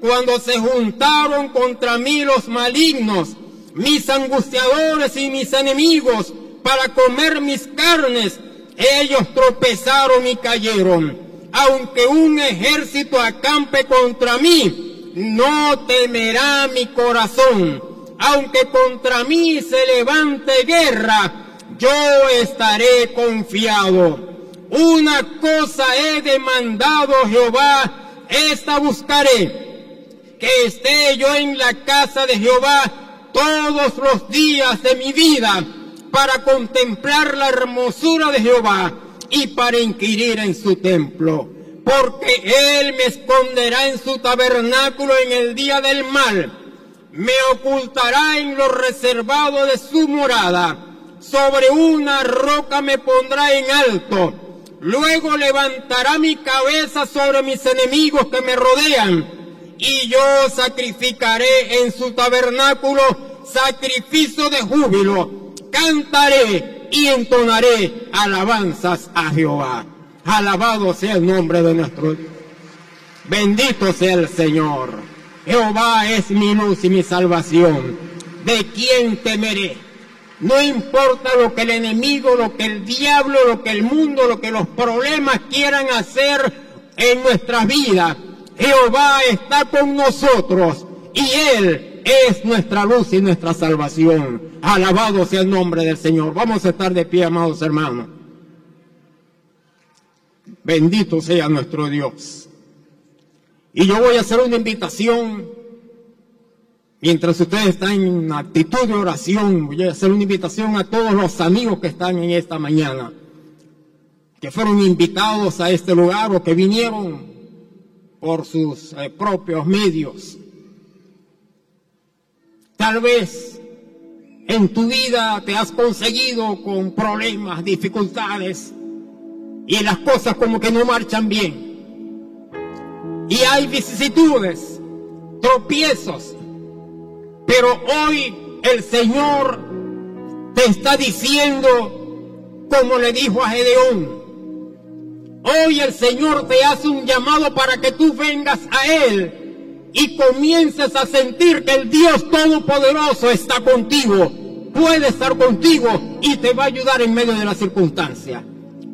Cuando se juntaron contra mí los malignos, mis angustiadores y mis enemigos, para comer mis carnes, ellos tropezaron y cayeron aunque un ejército acampe contra mí, no temerá mi corazón. Aunque contra mí se levante guerra, yo estaré confiado. Una cosa he demandado Jehová, esta buscaré, que esté yo en la casa de Jehová todos los días de mi vida, para contemplar la hermosura de Jehová y para inquirir en su templo. Porque Él me esconderá en su tabernáculo en el día del mal, me ocultará en lo reservado de su morada, sobre una roca me pondrá en alto, luego levantará mi cabeza sobre mis enemigos que me rodean, y yo sacrificaré en su tabernáculo sacrificio de júbilo, cantaré y entonaré alabanzas a Jehová. Alabado sea el nombre de nuestro Dios. Bendito sea el Señor. Jehová es mi luz y mi salvación. ¿De quién temeré? No importa lo que el enemigo, lo que el diablo, lo que el mundo, lo que los problemas quieran hacer en nuestras vidas. Jehová está con nosotros y Él es nuestra luz y nuestra salvación. Alabado sea el nombre del Señor. Vamos a estar de pie, amados hermanos. Bendito sea nuestro Dios. Y yo voy a hacer una invitación, mientras ustedes están en actitud de oración, voy a hacer una invitación a todos los amigos que están en esta mañana, que fueron invitados a este lugar o que vinieron por sus eh, propios medios. Tal vez en tu vida te has conseguido con problemas, dificultades, y las cosas como que no marchan bien. Y hay vicisitudes, tropiezos. Pero hoy el Señor te está diciendo, como le dijo a Gedeón, hoy el Señor te hace un llamado para que tú vengas a Él y comiences a sentir que el Dios Todopoderoso está contigo, puede estar contigo y te va a ayudar en medio de la circunstancia.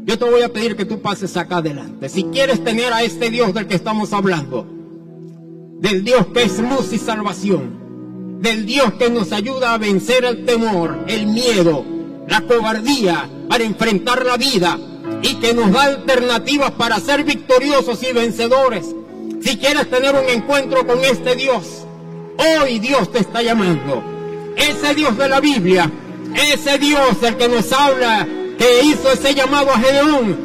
Yo te voy a pedir que tú pases acá adelante. Si quieres tener a este Dios del que estamos hablando, del Dios que es luz y salvación, del Dios que nos ayuda a vencer el temor, el miedo, la cobardía, para enfrentar la vida y que nos da alternativas para ser victoriosos y vencedores. Si quieres tener un encuentro con este Dios, hoy Dios te está llamando. Ese Dios de la Biblia, ese Dios el que nos habla que hizo ese llamado a Gedeón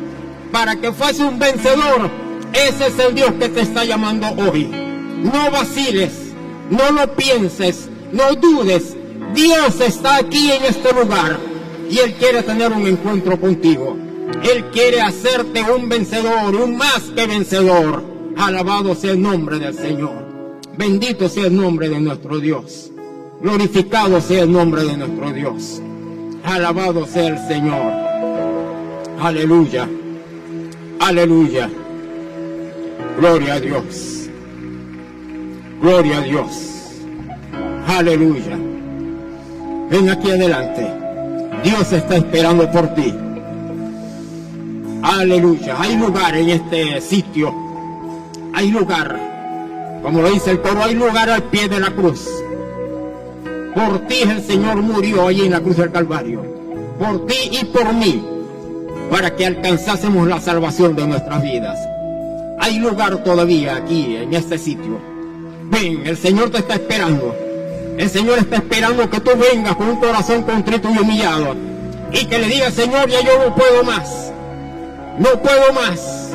para que fuese un vencedor, ese es el Dios que te está llamando hoy. No vaciles, no lo pienses, no dudes. Dios está aquí en este lugar y Él quiere tener un encuentro contigo. Él quiere hacerte un vencedor, un más que vencedor. Alabado sea el nombre del Señor. Bendito sea el nombre de nuestro Dios. Glorificado sea el nombre de nuestro Dios. Alabado sea el Señor. Aleluya. Aleluya. Gloria a Dios. Gloria a Dios. Aleluya. Ven aquí adelante. Dios está esperando por ti. Aleluya. Hay lugar en este sitio. Hay lugar. Como lo dice el coro, hay lugar al pie de la cruz. Por ti el Señor murió allí en la cruz del Calvario. Por ti y por mí. Para que alcanzásemos la salvación de nuestras vidas. Hay lugar todavía aquí, en este sitio. Ven, el Señor te está esperando. El Señor está esperando que tú vengas con un corazón contrito y humillado. Y que le digas, Señor, ya yo no puedo más. No puedo más.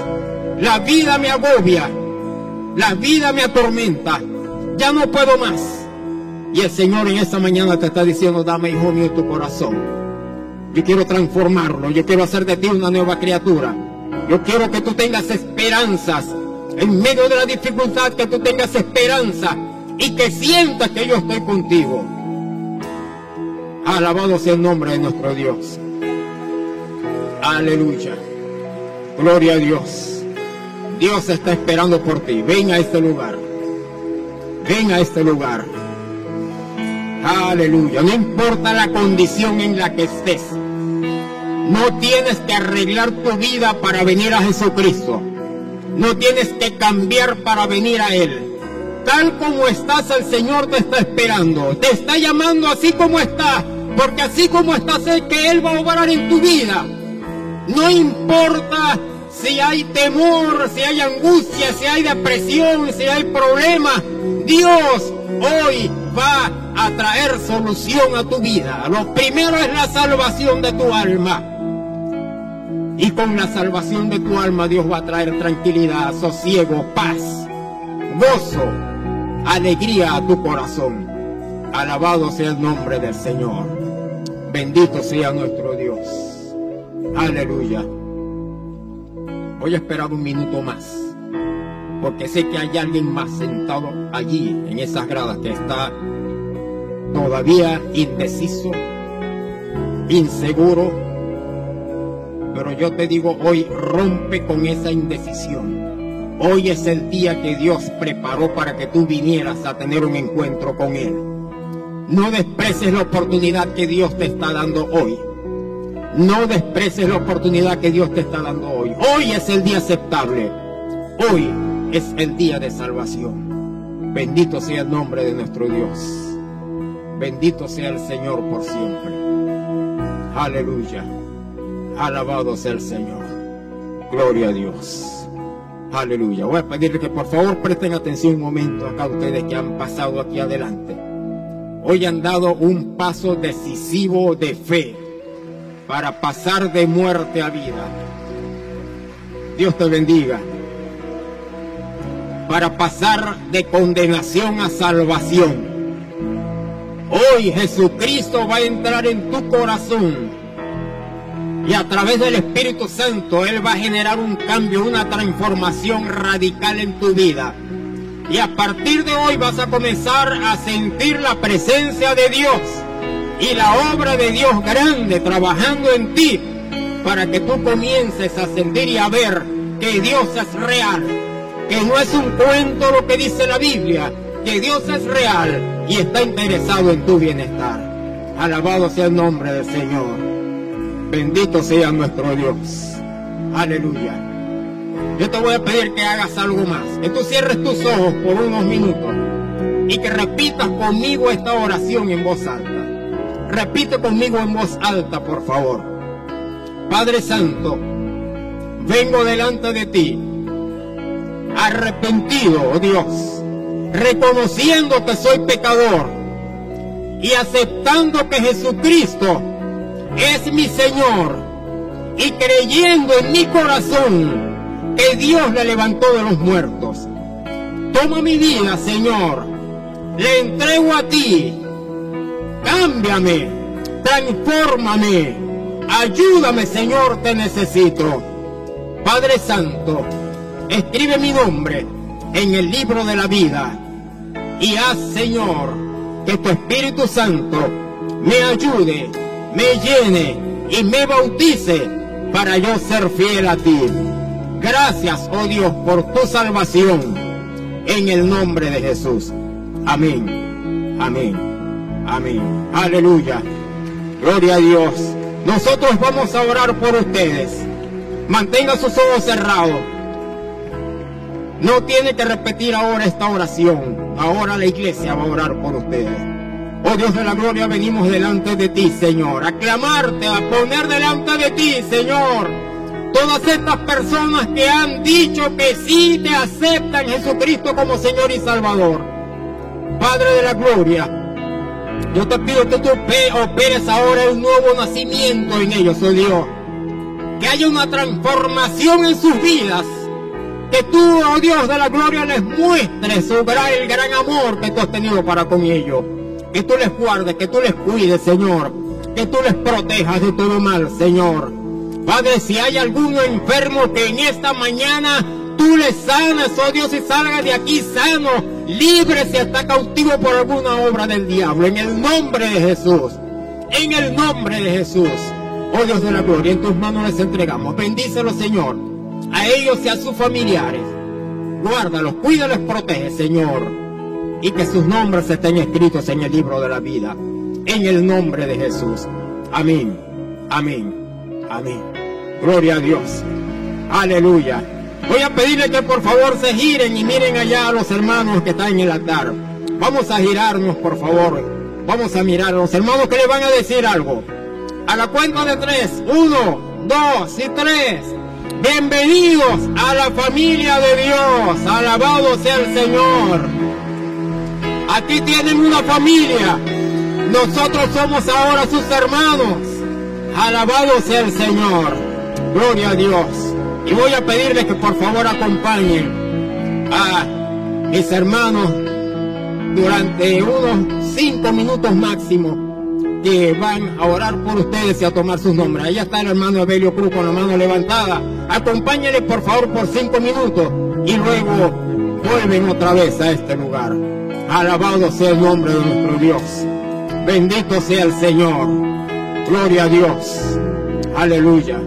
La vida me agobia. La vida me atormenta. Ya no puedo más. Y el Señor en esta mañana te está diciendo, dame hijo mío tu corazón. Yo quiero transformarlo, yo quiero hacer de ti una nueva criatura. Yo quiero que tú tengas esperanzas. En medio de la dificultad, que tú tengas esperanza y que sientas que yo estoy contigo. Alabado sea el nombre de nuestro Dios. Aleluya. Gloria a Dios. Dios está esperando por ti. Ven a este lugar. Ven a este lugar. Aleluya. No importa la condición en la que estés. No tienes que arreglar tu vida para venir a Jesucristo. No tienes que cambiar para venir a Él. Tal como estás, el Señor te está esperando. Te está llamando así como estás. Porque así como estás, es que Él va a obrar en tu vida. No importa si hay temor, si hay angustia, si hay depresión, si hay problemas. Dios hoy va a traer solución a tu vida. Lo primero es la salvación de tu alma. Y con la salvación de tu alma Dios va a traer tranquilidad, sosiego, paz, gozo, alegría a tu corazón. Alabado sea el nombre del Señor. Bendito sea nuestro Dios. Aleluya. Voy a esperar un minuto más porque sé que hay alguien más sentado allí en esas gradas que está todavía indeciso, inseguro, pero yo te digo hoy rompe con esa indecisión. Hoy es el día que Dios preparó para que tú vinieras a tener un encuentro con Él. No desprecies la oportunidad que Dios te está dando hoy. No desprecies la oportunidad que Dios te está dando hoy. Hoy es el día aceptable. Hoy es el día de salvación. Bendito sea el nombre de nuestro Dios. Bendito sea el Señor por siempre. Aleluya. Alabado sea el Señor. Gloria a Dios. Aleluya. Voy a pedirle que por favor presten atención un momento acá ustedes que han pasado aquí adelante. Hoy han dado un paso decisivo de fe para pasar de muerte a vida. Dios te bendiga para pasar de condenación a salvación. Hoy Jesucristo va a entrar en tu corazón Y a través del Espíritu Santo Él va a generar un cambio, una transformación radical en tu vida. Y a partir de hoy vas a comenzar a sentir la presencia de Dios y la obra de Dios grande trabajando en ti para que tú comiences a sentir y a ver que Dios es real, que no es un cuento lo que dice la Biblia, que Dios es real y está interesado en tu bienestar. Alabado sea el nombre del Señor. Bendito sea nuestro Dios. Aleluya. Yo te voy a pedir que hagas algo más, que tú cierres tus ojos por unos minutos y que repitas conmigo esta oración en voz alta. Repite conmigo en voz alta, por favor. Padre Santo, vengo delante de ti, arrepentido, oh Dios, reconociendo que soy pecador y aceptando que Jesucristo es mi Señor y creyendo en mi corazón que Dios le levantó de los muertos. Toma mi vida, Señor, le entrego a ti, cámbiame, transfórmame, ayúdame, Señor, te necesito. Padre Santo, escribe mi nombre en el libro de la vida y haz, Señor, que tu Espíritu Santo me ayude, me llene y me bautice para yo ser fiel a ti. Gracias, oh Dios, por tu salvación en el nombre de Jesús. Amén, amén, amén. Aleluya. Gloria a Dios. Nosotros vamos a orar por ustedes. Mantenga sus ojos cerrados. No tiene que repetir ahora esta oración. Ahora la iglesia va a orar por ustedes. Oh Dios de la gloria, venimos delante de ti, Señor. A clamarte, a poner delante de ti, Señor. Todas estas personas que han dicho que sí te aceptan Jesucristo como Señor y Salvador. Padre de la gloria, yo te pido que tú operes ahora un nuevo nacimiento en ellos, oh Dios. Que haya una transformación en sus vidas. Que tú, oh Dios de la gloria, les muestres oh, el gran amor que tú has tenido para con ellos. Que tú les guardes, que tú les cuides, Señor. Que tú les protejas de todo mal, Señor. Padre, si hay alguno enfermo que en esta mañana tú le sanas, oh Dios, y salga de aquí sano, libre si está cautivo por alguna obra del diablo. En el nombre de Jesús. En el nombre de Jesús. Oh Dios de la gloria, en tus manos les entregamos. Bendícelo, Señor. A ellos y a sus familiares. Guárdalos, cuídalos, protege, Señor. Y que sus nombres estén escritos en el libro de la vida. En el nombre de Jesús. Amén. Amén. Amén. Gloria a Dios. Aleluya. Voy a pedirle que por favor se giren y miren allá a los hermanos que están en el altar. Vamos a girarnos, por favor. Vamos a mirar a los hermanos que le van a decir algo. A la cuenta de tres. Uno, dos y tres. Bienvenidos a la familia de Dios. Alabado sea el Señor. Aquí tienen una familia. Nosotros somos ahora sus hermanos. Alabado sea el Señor. Gloria a Dios. Y voy a pedirles que por favor acompañen a mis hermanos durante unos cinco minutos máximo que van a orar por ustedes y a tomar sus nombres. Ahí está el hermano Evelio Cruz con la mano levantada. Acompáñenle por favor por cinco minutos y luego vuelven otra vez a este lugar. Alabado sea el nombre de nuestro Dios. Bendito sea el Señor. Gloria a Dios. Aleluya.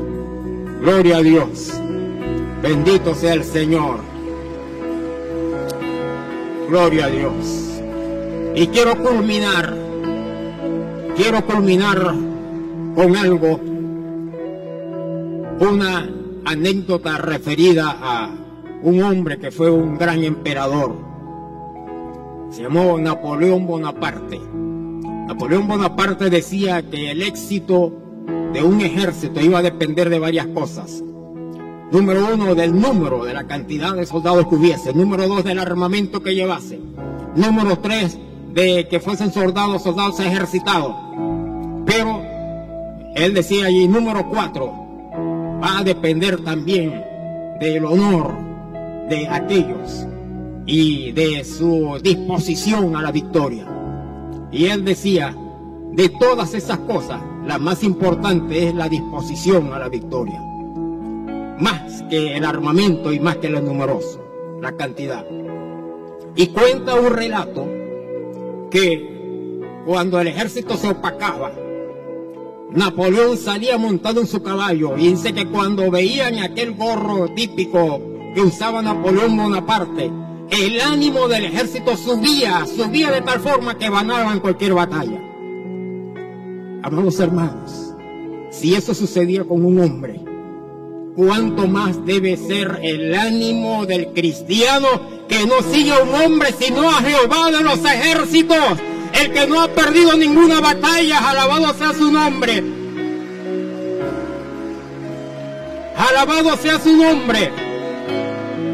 Gloria a Dios. Bendito sea el Señor. Gloria a Dios. Y quiero culminar, quiero culminar con algo, una anécdota referida a un hombre que fue un gran emperador. Se llamó Napoleón Bonaparte. Napoleón Bonaparte decía que el éxito de un ejército iba a depender de varias cosas. Número uno, del número, de la cantidad de soldados que hubiese. Número dos, del armamento que llevase. Número tres, de que fuesen soldados, soldados ejercitados. Pero, él decía allí, número cuatro, va a depender también del honor de aquellos y de su disposición a la victoria. Y él decía, de todas esas cosas, la más importante es la disposición a la victoria. Más que el armamento y más que lo numeroso, la cantidad. Y cuenta un relato que cuando el ejército se opacaba, Napoleón salía montado en su caballo y dice que cuando veían aquel gorro típico que usaba Napoleón Bonaparte, el ánimo del ejército subía, subía de tal forma que ganaban cualquier batalla. Amados hermanos, si eso sucedía con un hombre, ¿cuánto más debe ser el ánimo del cristiano que no sigue a un hombre sino a Jehová de los ejércitos? el que no ha perdido ninguna batalla, alabado sea su nombre. Alabado sea su nombre.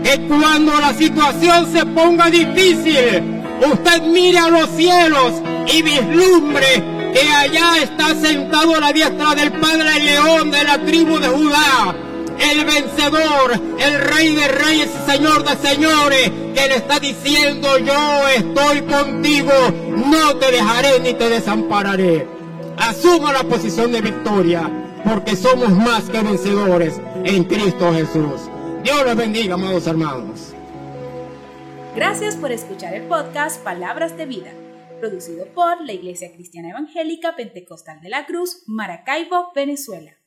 Que cuando la situación se ponga difícil, usted mire a los cielos y vislumbre que allá está sentado a la diestra del Padre León de la tribu de Judá el vencedor, el rey de reyes y señor de señores, que le está diciendo, yo estoy contigo, no te dejaré ni te desampararé. Asuma la posición de victoria, porque somos más que vencedores en Cristo Jesús. Dios les bendiga, amados hermanos. Gracias por escuchar el podcast Palabras de Vida, producido por la Iglesia Cristiana Evangélica Pentecostal de la Cruz, Maracaibo, Venezuela.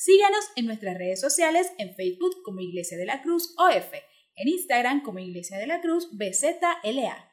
Síganos en nuestras redes sociales en Facebook como Iglesia de la Cruz OF, en Instagram como Iglesia de la Cruz BZLA.